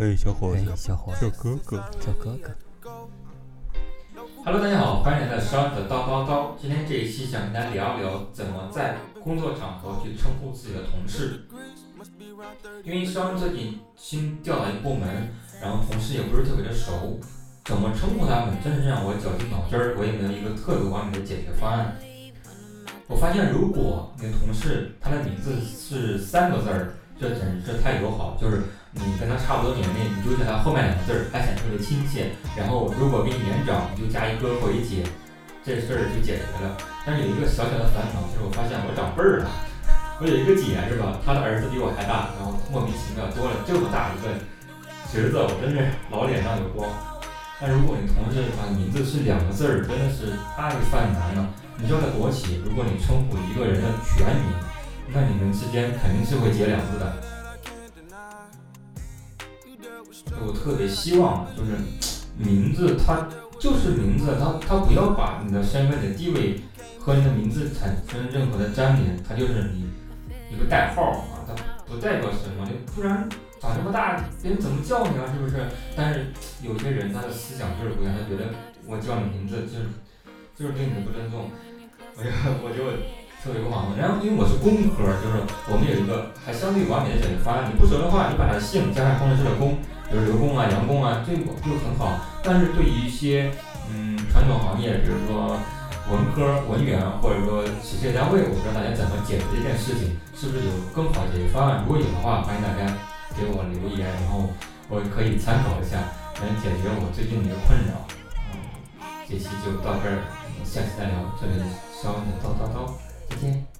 嘿，小伙哎子，，小伙子，叫哥哥。小哥哥。Hello，大家好，欢迎来到商的叨叨叨。今天这一期想跟大家聊一聊怎么在工作场合去称呼自己的同事。因为商最近新调了一个部门，然后同事也不是特别的熟，怎么称呼他们，真是让我绞尽脑汁儿，我也没有一个特别完美的解决方案。我发现，如果你的同事他的名字是三个字儿，这简直是太友好，就是你跟他差不多年龄，你就叫他后面两个字儿，还显得特别亲切。然后如果比你年长，你就加一哥或一姐，这事儿就解决了。但是有一个小小的烦恼，就是我发现我长辈儿了。我有一个姐是吧，她的儿子比我还大，然后莫名其妙多了这么大一个侄子，我真是老脸上有光。但如果你同事啊名字是两个字儿，真的是太犯难了。你知道在国企，如果你称呼一个人的全名，那你们之间肯定是会结两字的。我特别希望就是名字它就是名字，它它不要把你的身份你的地位和你的名字产生任何的粘连，它就是你一个代号啊，它不代表什么，不然长这么大别人怎么叫你啊，是不是？但是有些人他的思想就是不一样，他觉得我叫你名字就是就是对你的不尊重，我就我就特别不好。然后因为我是工科，就是我们有一个还相对完美的解决方案，你不熟的话，你把他的姓加上工程师的工。比如刘工啊、杨工啊，这个就很好。但是对于一些嗯传统行业，比如说文科、文员，或者说企事业单位，我不知道大家怎么解决这件事情，是不是有更好的解决方案？如果有的话，欢迎大家给我留言，然后我可以参考一下，能解决我最近的一个困扰。嗯，这期就到这儿，下期再聊。这里是肖恩的叨叨叨，再见。